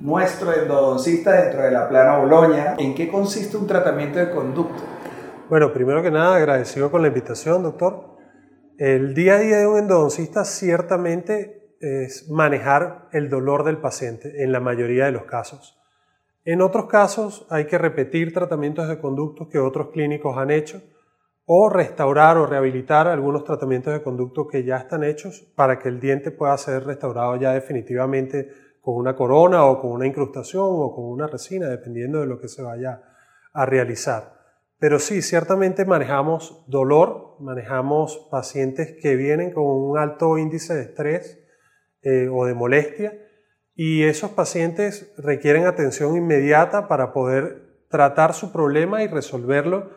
nuestro endodoncista dentro de la plana Boloña. ¿En qué consiste un tratamiento de conducto? Bueno, primero que nada, agradecido con la invitación, doctor. El día a día de un endodoncista ciertamente es manejar el dolor del paciente en la mayoría de los casos. En otros casos hay que repetir tratamientos de conductos que otros clínicos han hecho o restaurar o rehabilitar algunos tratamientos de conducto que ya están hechos para que el diente pueda ser restaurado ya definitivamente con una corona o con una incrustación o con una resina, dependiendo de lo que se vaya a realizar. Pero sí, ciertamente manejamos dolor, manejamos pacientes que vienen con un alto índice de estrés eh, o de molestia y esos pacientes requieren atención inmediata para poder tratar su problema y resolverlo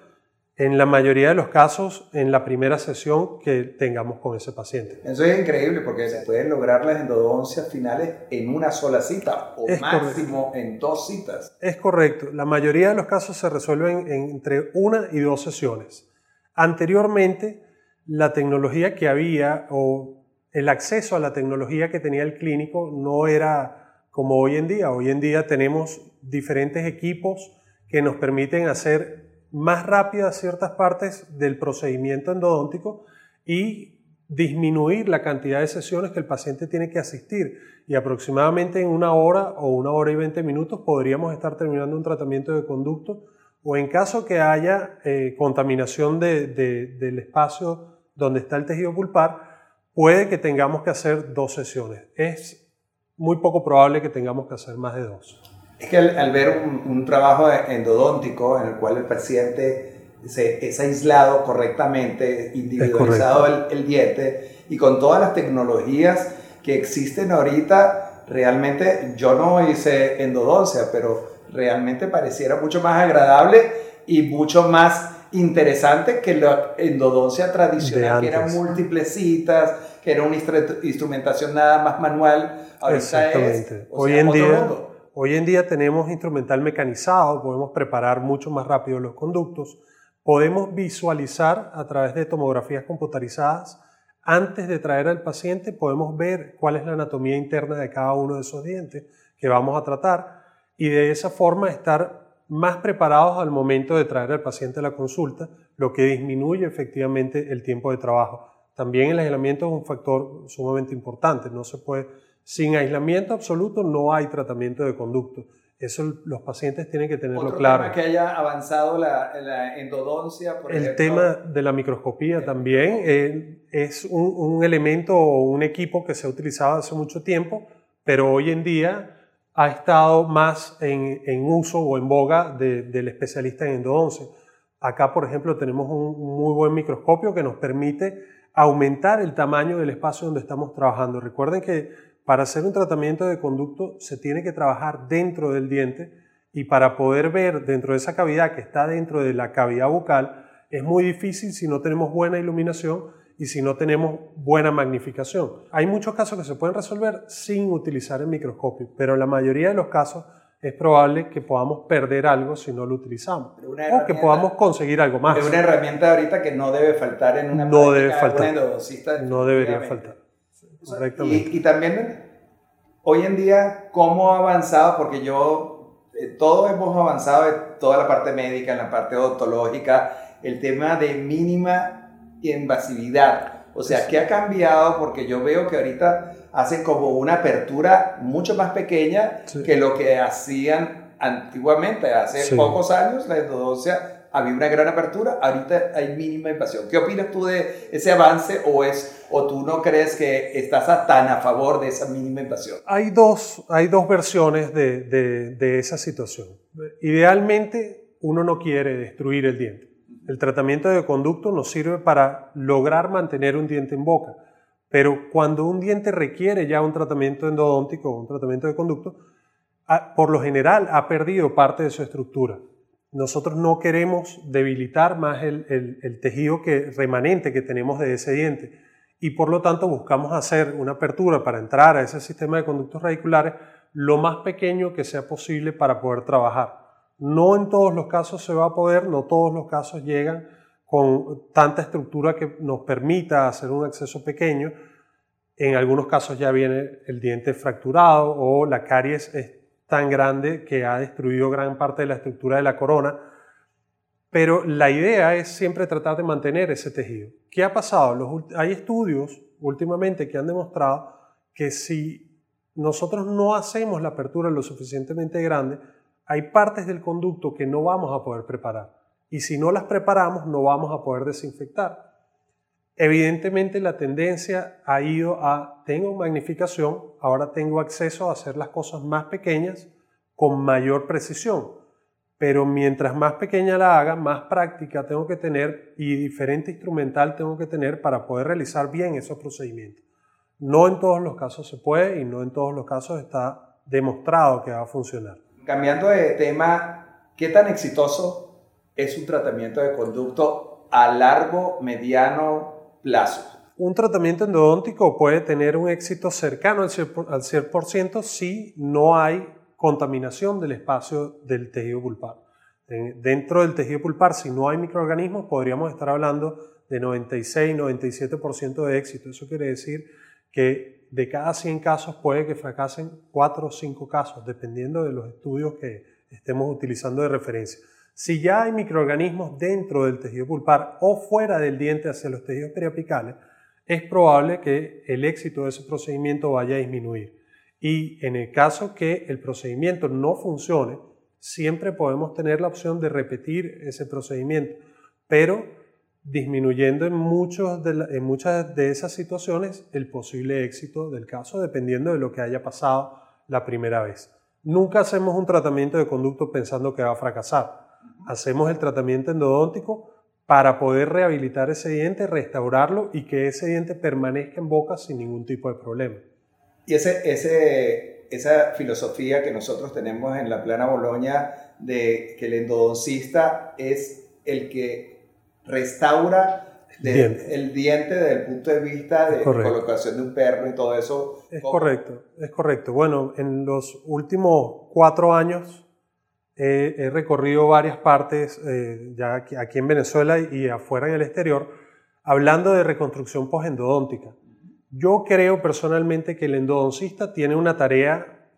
en la mayoría de los casos en la primera sesión que tengamos con ese paciente. Eso es increíble porque se pueden lograr las endodoncias finales en una sola cita o máximo en dos citas. Es correcto. La mayoría de los casos se resuelven entre una y dos sesiones. Anteriormente, la tecnología que había o el acceso a la tecnología que tenía el clínico no era como hoy en día. Hoy en día tenemos diferentes equipos que nos permiten hacer más rápidas ciertas partes del procedimiento endodóntico y disminuir la cantidad de sesiones que el paciente tiene que asistir. Y aproximadamente en una hora o una hora y veinte minutos podríamos estar terminando un tratamiento de conducto o en caso que haya eh, contaminación del espacio donde está el tejido pulpar, puede que tengamos que hacer dos sesiones. Es muy poco probable que tengamos que hacer más de dos. Es que al, ver un, trabajo endodóntico en el cual el paciente se, es aislado correctamente, individualizado el, el, diente y con todas las tecnologías que existen ahorita, realmente yo no hice endodoncia, pero realmente pareciera mucho más agradable y mucho más interesante que la endodoncia tradicional, que eran múltiples citas, que era una instrumentación nada más manual. Ahorita es, Hoy en día, Hoy en día tenemos instrumental mecanizado, podemos preparar mucho más rápido los conductos, podemos visualizar a través de tomografías computarizadas, antes de traer al paciente podemos ver cuál es la anatomía interna de cada uno de esos dientes que vamos a tratar y de esa forma estar más preparados al momento de traer al paciente a la consulta, lo que disminuye efectivamente el tiempo de trabajo. También el aislamiento es un factor sumamente importante, no se puede sin aislamiento absoluto no hay tratamiento de conducto. Eso los pacientes tienen que tenerlo Otro claro. Tema que haya avanzado la, endodoncia, por El tema de la microscopía también eh, es un, elemento o un equipo que se ha utilizado hace mucho tiempo, pero hoy en día ha estado más en, uso o en boga del especialista en endodoncia. Acá, por ejemplo, tenemos un muy buen microscopio que nos permite aumentar el tamaño del espacio donde estamos trabajando. Recuerden que para hacer un tratamiento de conducto se tiene que trabajar dentro del diente y para poder ver dentro de esa cavidad que está dentro de la cavidad bucal es muy difícil si no tenemos buena iluminación y si no tenemos buena magnificación. Hay muchos casos que se pueden resolver sin utilizar el microscopio, pero en la mayoría de los casos es probable que podamos perder algo si no lo utilizamos o que podamos conseguir algo más. Es una herramienta ahorita que no debe faltar en una no debe faltar. no debería faltar. Y, también hoy en día, ¿cómo ha avanzado? Porque yo, eh, todos hemos avanzado en toda la parte médica, en la parte odontológica, el tema de mínima invasividad. O sea, ¿qué ha cambiado? Porque yo veo que ahorita hacen como una apertura mucho más pequeña que lo que hacían antiguamente. Hace pocos años la endodoncia había una gran apertura, ahorita hay mínima invasión. ¿Qué opinas tú de ese avance o, es, o tú no crees que estás tan a favor de esa mínima invasión? Hay dos, hay dos versiones de, de, de esa situación. Idealmente, uno no quiere destruir el diente. El tratamiento de conducto nos sirve para lograr mantener un diente en boca. Pero cuando un diente requiere ya un tratamiento endodóntico o un tratamiento de conducto, por lo general ha perdido parte de su estructura. Nosotros no queremos debilitar más el, tejido que, remanente que tenemos de ese diente y por lo tanto buscamos hacer una apertura para entrar a ese sistema de conductos radiculares lo más pequeño que sea posible para poder trabajar. No en todos los casos se va a poder, no todos los casos llegan con tanta estructura que nos permita hacer un acceso pequeño. En algunos casos ya viene el diente fracturado o la caries es tan grande que ha destruido gran parte de la estructura de la corona. Pero la idea es siempre tratar de mantener ese tejido. ¿Qué ha pasado? hay estudios últimamente que han demostrado que si nosotros no hacemos la apertura lo suficientemente grande, hay partes del conducto que no vamos a poder preparar. Y si no las preparamos, no vamos a poder desinfectar. Evidentemente la tendencia ha ido a, tengo magnificación, ahora tengo acceso a hacer las cosas más pequeñas con mayor precisión. Pero mientras más pequeña la haga, más práctica tengo que tener y diferente instrumental tengo que tener para poder realizar bien esos procedimientos. No en todos los casos se puede y no en todos los casos está demostrado que va a funcionar. Cambiando de tema, ¿qué tan exitoso es un tratamiento de conducto a largo, mediano Un tratamiento endodóntico puede tener un éxito cercano al 100% si no hay contaminación del espacio del tejido pulpar. Dentro del tejido pulpar, si no hay microorganismos, podríamos estar hablando de 96-97% de éxito. Eso quiere decir que de cada 100 casos puede que fracasen 4 o 5 casos, dependiendo de los estudios que estemos utilizando de referencia. Si ya hay microorganismos dentro del tejido pulpar o fuera del diente hacia los tejidos periapicales, es probable que el éxito de ese procedimiento vaya a disminuir. Y en el caso que el procedimiento no funcione, siempre podemos tener la opción de repetir ese procedimiento, pero disminuyendo en, muchos en muchas de esas situaciones el posible éxito del caso, dependiendo de lo que haya pasado la primera vez. Nunca hacemos un tratamiento de conducto pensando que va a fracasar hacemos el tratamiento endodóntico para poder rehabilitar ese diente, restaurarlo y que ese diente permanezca en boca sin ningún tipo de problema. Y ese, ese, esa filosofía que nosotros tenemos en la plana Boloña de que el endodoncista es el que restaura el diente desde el punto de vista de colocación de un perro y todo eso. Es correcto, es correcto. Bueno, en los últimos cuatro años he recorrido varias partes, eh, ya aquí, en Venezuela y afuera en el exterior, hablando de reconstrucción posendodóntica. Yo creo personalmente que el endodoncista tiene una tarea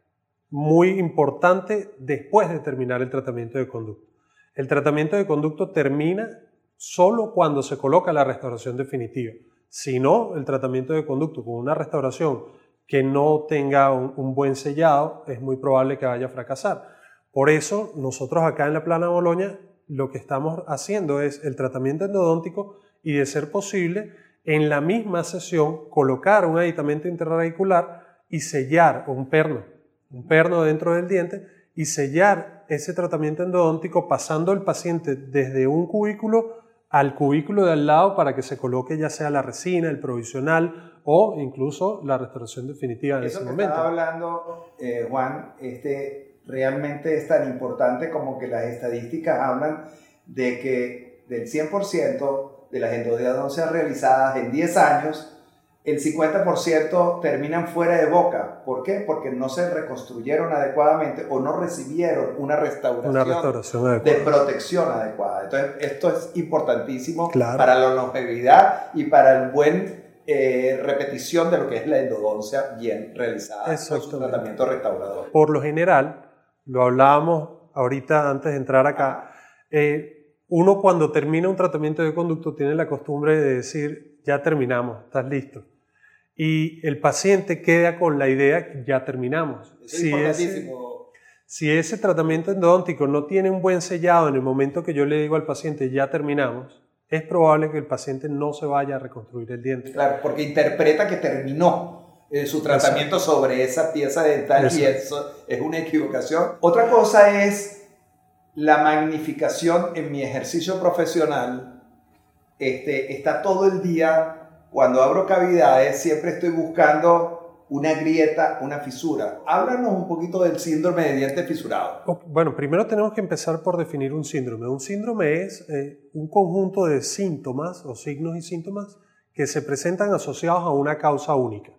muy importante después de terminar el tratamiento de conducto. El tratamiento de conducto termina solo cuando se coloca la restauración definitiva. Si no, el tratamiento de conducto con una restauración que no tenga un buen sellado es muy probable que vaya a fracasar. Por eso, nosotros acá en la Plana Boloña lo que estamos haciendo es el tratamiento endodóntico y, de ser posible, en la misma sesión colocar un aditamento interradicular y sellar un perno, un perno dentro del diente y sellar ese tratamiento endodóntico pasando el paciente desde un cubículo al cubículo de al lado para que se coloque ya sea la resina, el provisional o incluso la restauración definitiva en ese que momento. Estaba hablando, eh, Juan, este, realmente es tan importante como que las estadísticas hablan de que del 100% de las endodontias realizadas en 10 años, el 50% terminan fuera de boca. ¿Por qué? Porque no se reconstruyeron adecuadamente o no recibieron una restauración, de protección adecuada. Entonces, esto es importantísimo para la longevidad y para el buen eh, repetición de lo que es la endodoncia bien realizada con su tratamiento restaurador. Por lo general, lo hablábamos ahorita antes de entrar acá, eh, uno cuando termina un tratamiento de conducto tiene la costumbre de decir, ya terminamos, estás listo. Y el paciente queda con la idea que ya terminamos. si, ese, si ese tratamiento endodóntico no tiene un buen sellado en el momento que yo le digo al paciente, ya terminamos, es probable que el paciente no se vaya a reconstruir el diente. Claro, porque interpreta que terminó eh, su tratamiento sobre esa pieza dental y eso es una equivocación. Otra cosa es la magnificación en mi ejercicio profesional. Este, está todo el día, cuando abro cavidades, siempre estoy buscando una grieta, una fisura. Háblanos un poquito del síndrome de diente fisurado. Bueno, primero tenemos que empezar por definir un síndrome. Un síndrome es eh, un conjunto de síntomas o signos y síntomas que se presentan asociados a una causa única.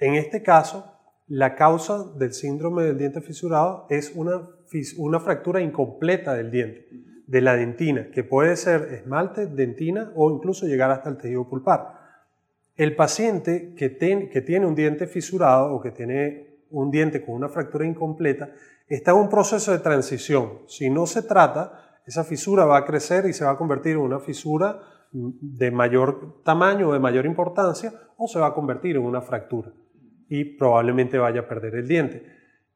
En este caso, la causa del síndrome del diente fisurado es una, fractura incompleta del diente, de la dentina, que puede ser esmalte, dentina o incluso llegar hasta el tejido pulpar. El paciente que, que tiene un diente fisurado o que tiene un diente con una fractura incompleta está en un proceso de transición. Si no se trata, esa fisura va a crecer y se va a convertir en una fisura de mayor tamaño o de mayor importancia o se va a convertir en una fractura y probablemente vaya a perder el diente.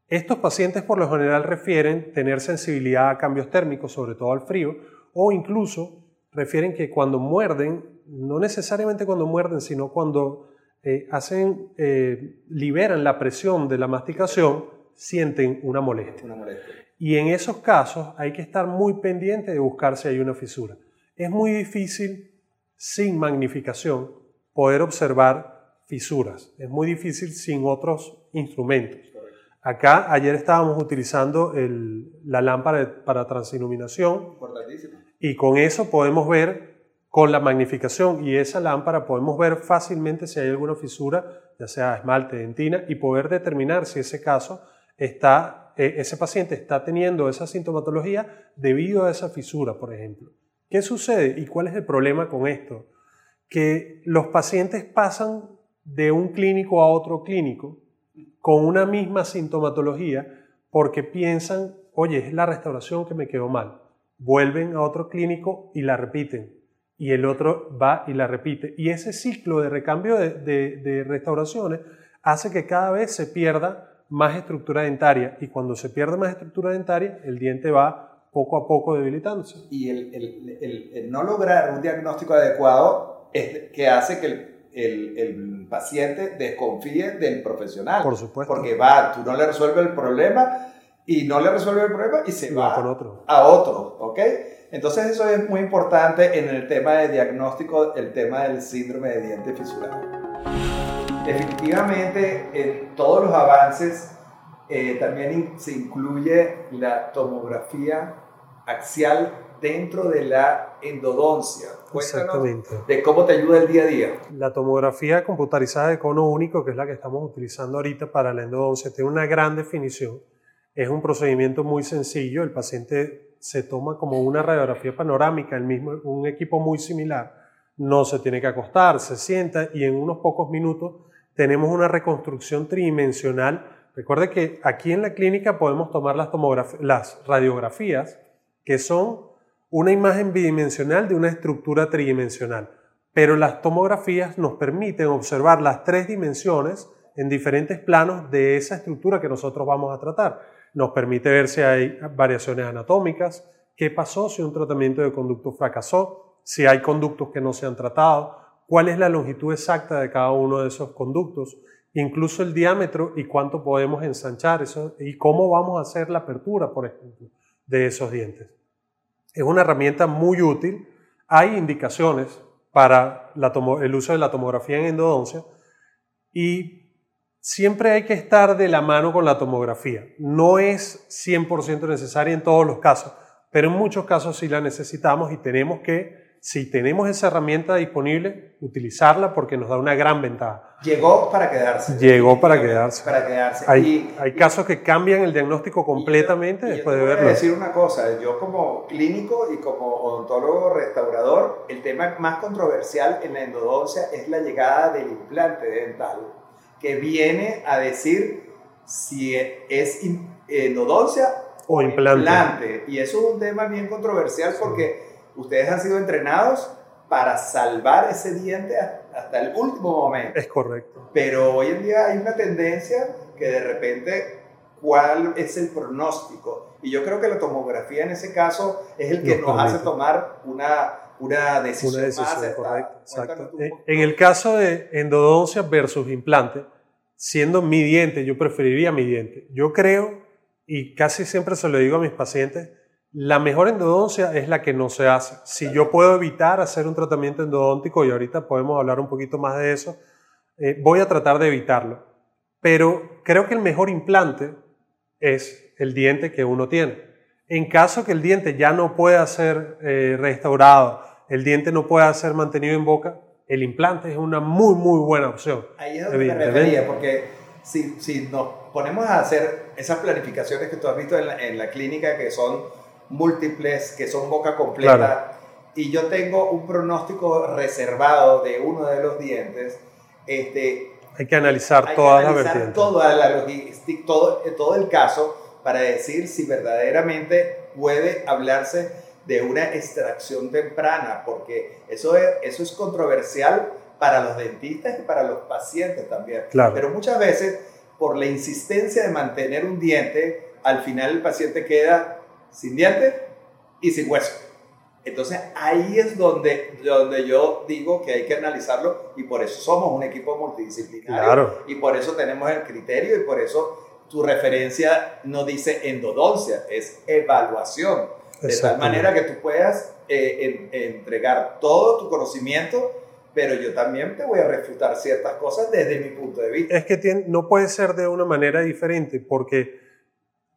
Estos pacientes por lo general refieren tener sensibilidad a cambios térmicos, sobre todo al frío, o incluso refieren que cuando muerden, no necesariamente cuando muerden, sino cuando eh, hacen, eh, liberan la presión de la masticación, sienten una molestia. una molestia. Y en esos casos hay que estar muy pendiente de buscar si hay una fisura. Es muy difícil, sin magnificación, poder observar fisuras. Es muy difícil sin otros instrumentos. Acá ayer estábamos utilizando la lámpara para transiluminación y con eso podemos ver con la magnificación y esa lámpara podemos ver fácilmente si hay alguna fisura, ya sea esmalte, dentina, y poder determinar si ese caso está, eh, ese paciente está teniendo esa sintomatología debido a esa fisura, por ejemplo. ¿Qué sucede y cuál es el problema con esto? Que los pacientes pasan de un clínico a otro clínico con una misma sintomatología porque piensan, oye, es la restauración que me quedó mal. Vuelven a otro clínico y la repiten. Y el otro va y la repite. Y ese ciclo de recambio de, restauraciones hace que cada vez se pierda más estructura dentaria. Y cuando se pierde más estructura dentaria, el diente va poco a poco debilitándose. Y el, no lograr un diagnóstico adecuado es que hace que el el, paciente desconfíe del profesional. Por supuesto. Porque va, tú no le resuelves el problema y no le resuelve el problema y se va, otro. a otro, ¿ok? Entonces eso es muy importante en el tema de diagnóstico, el tema del síndrome de diente fisurado. Definitivamente en todos los avances eh, también se incluye la tomografía axial dentro de la endodoncia. Exactamente. De cómo te ayuda el día a día. La tomografía computarizada de cono único, que es la que estamos utilizando ahorita para la endodoncia, tiene una gran definición. Es un procedimiento muy sencillo. El paciente se toma como una radiografía panorámica, el mismo, un equipo muy similar. No se tiene que acostar, se sienta y en unos pocos minutos tenemos una reconstrucción tridimensional. Recuerde que aquí en la clínica podemos tomar las, las radiografías, que son una imagen bidimensional de una estructura tridimensional, pero las tomografías nos permiten observar las tres dimensiones en diferentes planos de esa estructura que nosotros vamos a tratar. Nos permite ver si hay variaciones anatómicas, qué pasó si un tratamiento de conducto fracasó, si hay conductos que no se han tratado, cuál es la longitud exacta de cada uno de esos conductos, incluso el diámetro y cuánto podemos ensanchar eso, y cómo vamos a hacer la apertura, por ejemplo, de esos dientes. Es una herramienta muy útil. Hay indicaciones para el uso de la tomografía en endodoncia y siempre hay que estar de la mano con la tomografía. No es 100% necesaria en todos los casos, pero en muchos casos sí la necesitamos y tenemos que si tenemos esa herramienta disponible, utilizarla porque nos da una gran ventaja. Llegó para quedarse. Llegó para quedarse. Para quedarse. Hay, hay casos que cambian el diagnóstico completamente después de verlo. Voy a decir una cosa, yo como clínico y como odontólogo restaurador, el tema más controversial en la endodoncia es la llegada del implante dental, que viene a decir si es endodoncia o, implante. Y eso es un tema bien controversial porque ustedes han sido entrenados para salvar ese diente hasta el último momento. Es correcto. Pero hoy en día hay una tendencia que de repente, ¿cuál es el pronóstico? Y yo creo que la tomografía en ese caso es el que nos, hace tomar una, una decisión, una decisión correcta. Exacto. En el caso de endodoncia versus implante, siendo mi diente, yo preferiría mi diente. Yo creo, y casi siempre se lo digo a mis pacientes, la mejor endodoncia es la que no se hace. Si yo puedo evitar hacer un tratamiento endodóntico, y ahorita podemos hablar un poquito más de eso, eh, voy a tratar de evitarlo. pero creo que el mejor implante es el diente que uno tiene. En caso que el diente ya no pueda ser eh, restaurado, el diente no pueda ser mantenido en boca, el implante es una muy, muy buena opción. Ahí es donde me refería, porque si, si nos ponemos a hacer esas planificaciones que tú has visto en la, en la clínica, que son múltiples, que son boca completa, y yo tengo un pronóstico reservado de uno de los dientes, este, hay que analizar hay todas las. Toda la logística, todo, todo el caso para decir si verdaderamente puede hablarse de una extracción temprana, porque eso es, eso es controversial para los dentistas y para los pacientes también. Claro. Pero muchas veces, por la insistencia de mantener un diente, al final el paciente queda sin diente y sin hueso. Entonces ahí es donde, donde yo digo que hay que analizarlo y por eso somos un equipo multidisciplinario claro. y por eso tenemos el criterio y por eso tu referencia no dice endodoncia, es evaluación. De tal manera que tú puedas eh, entregar todo tu conocimiento, pero yo también te voy a refutar ciertas cosas desde mi punto de vista. Es que tiene, no puede ser de una manera diferente porque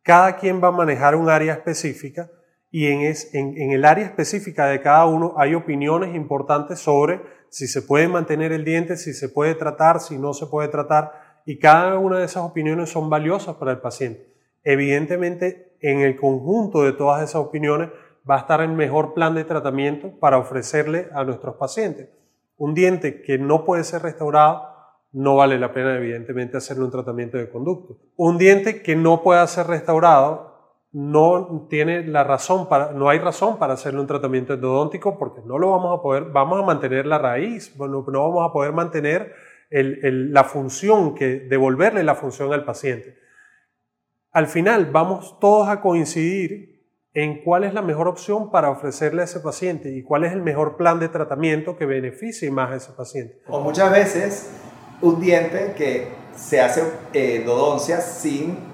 cada quien va a manejar un área específica y en, el área específica de cada uno hay opiniones importantes sobre si se puede mantener el diente, si se puede tratar, si no se puede tratar, y cada una de esas opiniones son valiosas para el paciente. Evidentemente, en el conjunto de todas esas opiniones va a estar el mejor plan de tratamiento para ofrecerle a nuestros pacientes. Un diente que no puede ser restaurado, no vale la pena evidentemente hacerle un tratamiento de conducto. Un diente que no pueda ser restaurado, no tiene la razón para, no hay razón para hacerle un tratamiento endodóntico porque no lo vamos a poder, vamos a mantener la raíz, bueno, no vamos a poder mantener la función, que, devolverle la función al paciente. Al final vamos todos a coincidir en cuál es la mejor opción para ofrecerle a ese paciente y cuál es el mejor plan de tratamiento que beneficie más a ese paciente. O muchas veces un diente que se hace endodoncia sin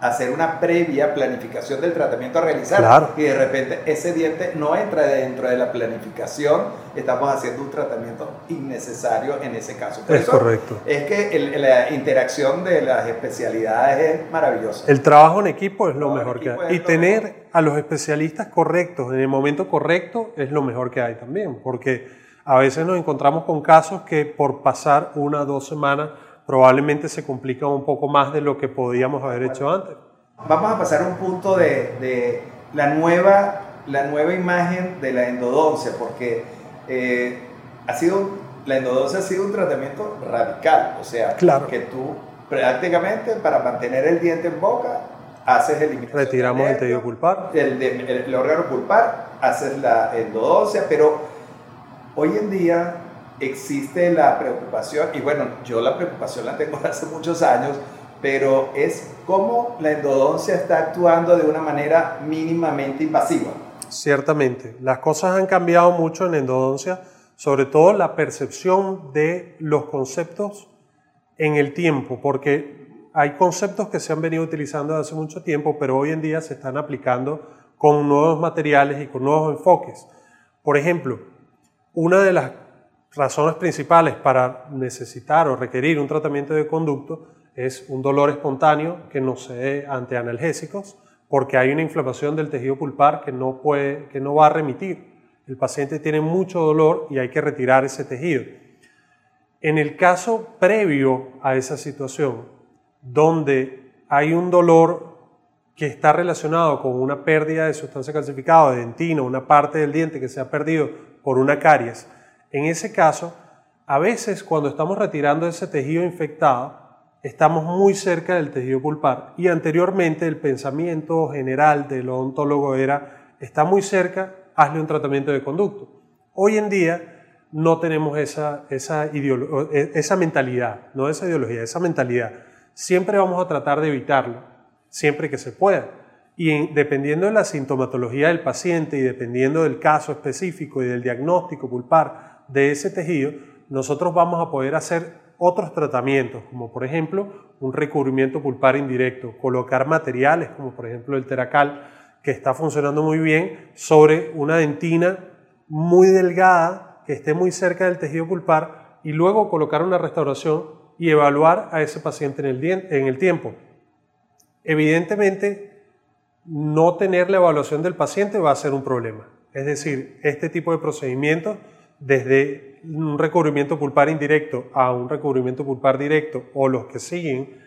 hacer una previa planificación del tratamiento a realizar y de repente ese diente no entra dentro de la planificación, estamos haciendo un tratamiento innecesario en ese caso. es correcto. Es que la interacción de las especialidades es maravillosa. El trabajo en equipo es lo mejor que hay. Y tener a los especialistas correctos en el momento correcto es lo mejor que hay también, porque a veces nos encontramos con casos que por pasar una o dos semanas probablemente se complica un poco más de lo que podíamos haber hecho antes. Vamos a pasar a un punto de, de la, nueva, la nueva imagen de la endodoncia, porque eh, ha sido, la endodoncia ha sido un tratamiento radical, o sea, claro. que tú prácticamente para mantener el diente en boca haces eliminación. Retiramos el tejido pulpar. El, el, el, órgano pulpar, haces la endodoncia, pero hoy en día existe la preocupación, y bueno, yo la preocupación la tengo hace muchos años, pero es cómo la endodoncia está actuando de una manera mínimamente invasiva. Ciertamente, las cosas han cambiado mucho en endodoncia, sobre todo la percepción de los conceptos en el tiempo, porque hay conceptos que se han venido utilizando desde hace mucho tiempo, pero hoy en día se están aplicando con nuevos materiales y con nuevos enfoques. Por ejemplo, una de las razones principales para necesitar o requerir un tratamiento de conducto es un dolor espontáneo que no se dé ante analgésicos porque hay una inflamación del tejido pulpar que no, puede, que no va a remitir. El paciente tiene mucho dolor y hay que retirar ese tejido. En el caso previo a esa situación, donde hay un dolor que está relacionado con una pérdida de sustancia calcificada, de dentina, una parte del diente que se ha perdido por una caries, en ese caso, a veces cuando estamos retirando ese tejido infectado, estamos muy cerca del tejido pulpar y anteriormente el pensamiento general del odontólogo era, está muy cerca, hazle un tratamiento de conducto. Hoy en día no tenemos esa, esa, e, esa mentalidad, no esa ideología, esa mentalidad. Siempre vamos a tratar de evitarlo, siempre que se pueda. Y dependiendo de la sintomatología del paciente y dependiendo del caso específico y del diagnóstico pulpar, de ese tejido, nosotros vamos a poder hacer otros tratamientos, como por ejemplo un recubrimiento pulpar indirecto, colocar materiales como por ejemplo el teracal, que está funcionando muy bien, sobre una dentina muy delgada que esté muy cerca del tejido pulpar y luego colocar una restauración y evaluar a ese paciente en el, en el tiempo. Evidentemente, no tener la evaluación del paciente va a ser un problema. Es decir, este tipo de procedimientos, desde un recubrimiento pulpar indirecto a un recubrimiento pulpar directo o los que siguen,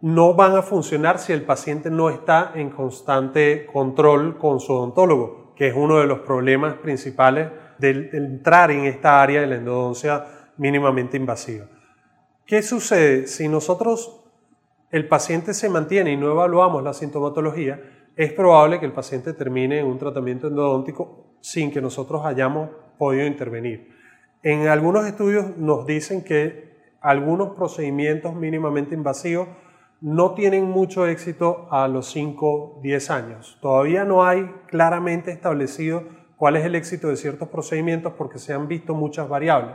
no van a funcionar si el paciente no está en constante control con su odontólogo, que es uno de los problemas principales de entrar en esta área de la endodoncia mínimamente invasiva. ¿Qué sucede? Si nosotros, el paciente se mantiene y no evaluamos la sintomatología, es probable que el paciente termine un tratamiento endodóntico sin que nosotros hayamos podido intervenir. En algunos estudios nos dicen que algunos procedimientos mínimamente invasivos no tienen mucho éxito a los 5, 10 años. Todavía no hay claramente establecido cuál es el éxito de ciertos procedimientos porque se han visto muchas variables,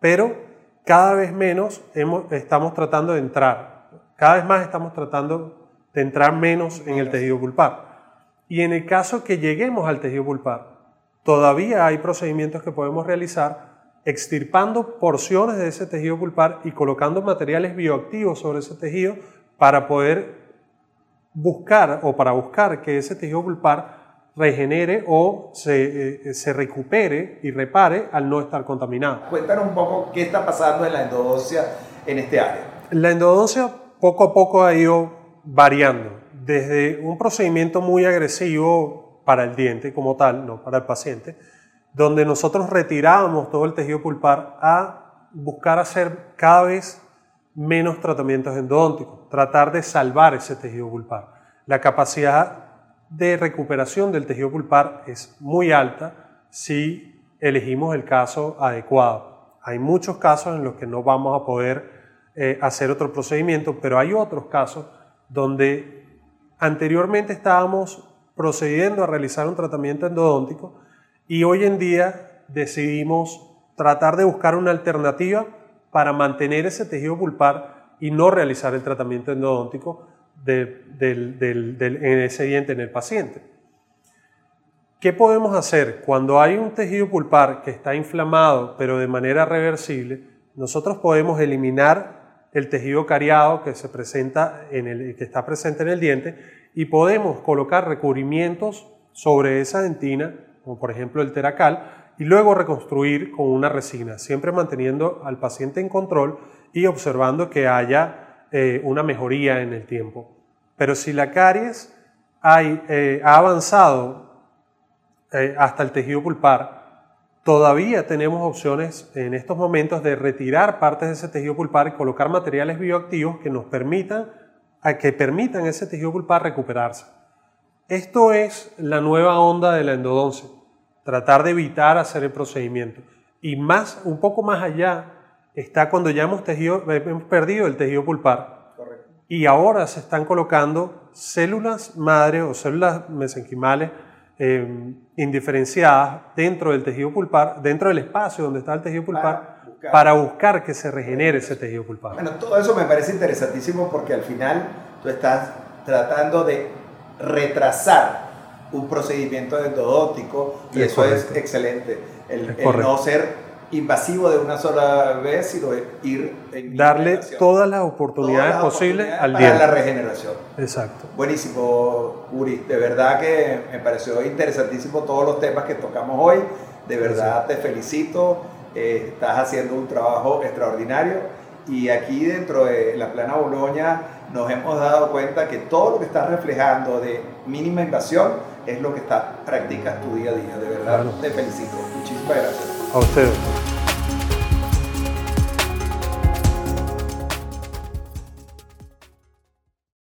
pero cada vez menos estamos tratando de entrar, cada vez más estamos tratando de entrar menos en el tejido pulpar. Y en el caso que lleguemos al tejido pulpar, todavía hay procedimientos que podemos realizar extirpando porciones de ese tejido pulpar y colocando materiales bioactivos sobre ese tejido para poder buscar o para buscar que ese tejido pulpar regenere o se, eh, se, recupere y repare al no estar contaminado. Cuéntanos un poco qué está pasando en la endodoncia en este área. La endodoncia poco a poco ha ido variando, desde un procedimiento muy agresivo para el diente como tal, no para el paciente, donde nosotros retirábamos todo el tejido pulpar a buscar hacer cada vez menos tratamientos endodónticos, tratar de salvar ese tejido pulpar. La capacidad de recuperación del tejido pulpar es muy alta si elegimos el caso adecuado. Hay muchos casos en los que no vamos a poder eh, hacer otro procedimiento, pero hay otros casos donde anteriormente estábamos procediendo a realizar un tratamiento endodóntico y hoy en día decidimos tratar de buscar una alternativa para mantener ese tejido pulpar y no realizar el tratamiento endodóntico en ese diente en el paciente. ¿Qué podemos hacer? Cuando hay un tejido pulpar que está inflamado pero de manera reversible, nosotros podemos eliminar el tejido cariado que, se presenta en el, que está presente en el diente y podemos colocar recubrimientos sobre esa dentina, como por ejemplo el teracal, y luego reconstruir con una resina, siempre manteniendo al paciente en control y observando que haya eh, una mejoría en el tiempo. Pero si la caries eh, ha avanzado eh, hasta el tejido pulpar, todavía tenemos opciones en estos momentos de retirar partes de ese tejido pulpar y colocar materiales bioactivos que nos permitan, que permitan ese tejido pulpar recuperarse. Esto es la nueva onda de la endodoncia tratar de evitar hacer el procedimiento. Y más, un poco más allá, está cuando ya hemos, tejido, hemos perdido el tejido pulpar. Y ahora se están colocando células madre o células mesenquimales eh, indiferenciadas dentro del tejido pulpar, dentro del espacio donde está el tejido pulpar, para buscar, que se regenere ese tejido pulpar. Bueno, todo eso me parece interesantísimo porque al final tú estás tratando de retrasar un procedimiento endodóntico y eso es excelente. El, no ser invasivo de una sola vez, sino ir en darle todas las oportunidades posibles al para la regeneración. Exacto. Buenísimo, Uri. De verdad que me pareció interesantísimo todos los temas que tocamos hoy. De verdad te felicito. Eh, estás haciendo un trabajo extraordinario. Y aquí dentro de la Plana Boloña nos hemos dado cuenta que todo lo que estás reflejando de mínima invasión es lo que está, practicas tu día a día. De verdad, te felicito. Muchísimas gracias. A ustedes.